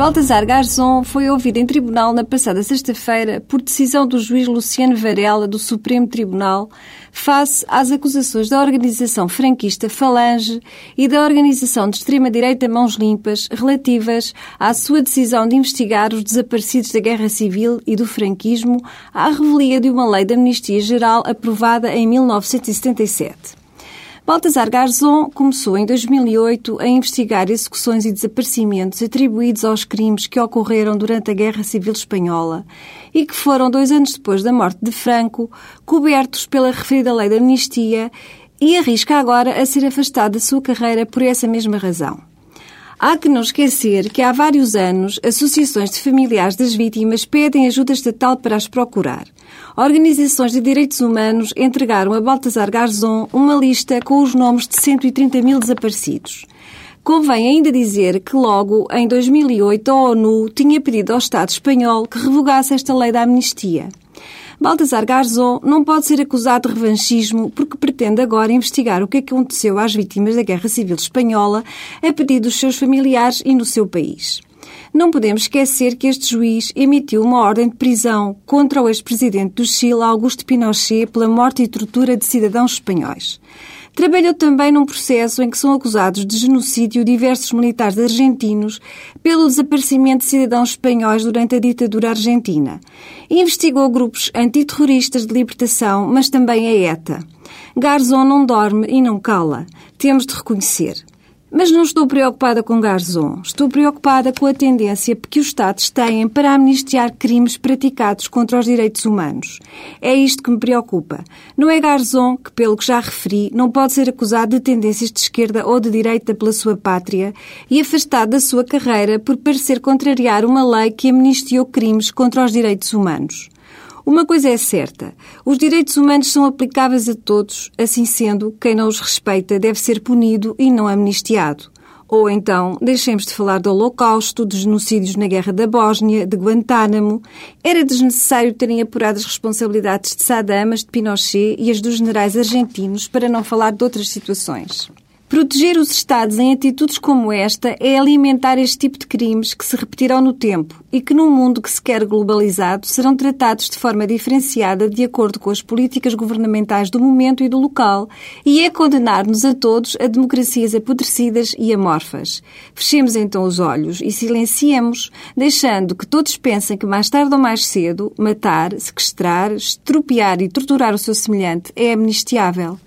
Baltasar Garzon foi ouvido em tribunal na passada sexta-feira por decisão do juiz Luciano Varela do Supremo Tribunal face às acusações da organização franquista Falange e da organização de extrema-direita Mãos Limpas relativas à sua decisão de investigar os desaparecidos da Guerra Civil e do franquismo à revelia de uma lei de amnistia geral aprovada em 1977. Baltasar Garzon começou em 2008 a investigar execuções e desaparecimentos atribuídos aos crimes que ocorreram durante a Guerra Civil Espanhola e que foram, dois anos depois da morte de Franco, cobertos pela referida lei da amnistia e arrisca agora a ser afastado da sua carreira por essa mesma razão. Há que não esquecer que há vários anos associações de familiares das vítimas pedem ajuda estatal para as procurar. Organizações de direitos humanos entregaram a Baltasar Garzon uma lista com os nomes de 130 mil desaparecidos. Convém ainda dizer que logo em 2008 a ONU tinha pedido ao Estado espanhol que revogasse esta lei da amnistia. Baltasar Garzon não pode ser acusado de revanchismo porque pretende agora investigar o que aconteceu às vítimas da Guerra Civil Espanhola a pedido dos seus familiares e no seu país. Não podemos esquecer que este juiz emitiu uma ordem de prisão contra o ex-presidente do Chile, Augusto Pinochet, pela morte e tortura de cidadãos espanhóis. Trabalhou também num processo em que são acusados de genocídio diversos militares argentinos pelo desaparecimento de cidadãos espanhóis durante a ditadura argentina. Investigou grupos antiterroristas de libertação, mas também a ETA. Garzón não dorme e não cala. Temos de reconhecer. Mas não estou preocupada com Garzon. Estou preocupada com a tendência que os Estados têm para amnistiar crimes praticados contra os direitos humanos. É isto que me preocupa. Não é Garzon que, pelo que já referi, não pode ser acusado de tendências de esquerda ou de direita pela sua pátria e afastado da sua carreira por parecer contrariar uma lei que amnistiou crimes contra os direitos humanos. Uma coisa é certa: os direitos humanos são aplicáveis a todos, assim sendo, quem não os respeita deve ser punido e não amnistiado. Ou então, deixemos de falar do Holocausto, dos genocídios na Guerra da Bósnia, de Guantánamo. Era desnecessário terem apurado as responsabilidades de Saddam, as de Pinochet e as dos generais argentinos, para não falar de outras situações. Proteger os Estados em atitudes como esta é alimentar este tipo de crimes que se repetirão no tempo e que, num mundo que se quer globalizado, serão tratados de forma diferenciada de acordo com as políticas governamentais do momento e do local, e é condenar-nos a todos a democracias apodrecidas e amorfas. Fechemos então os olhos e silenciemos, deixando que todos pensem que mais tarde ou mais cedo, matar, sequestrar, estropiar e torturar o seu semelhante é amnistiável.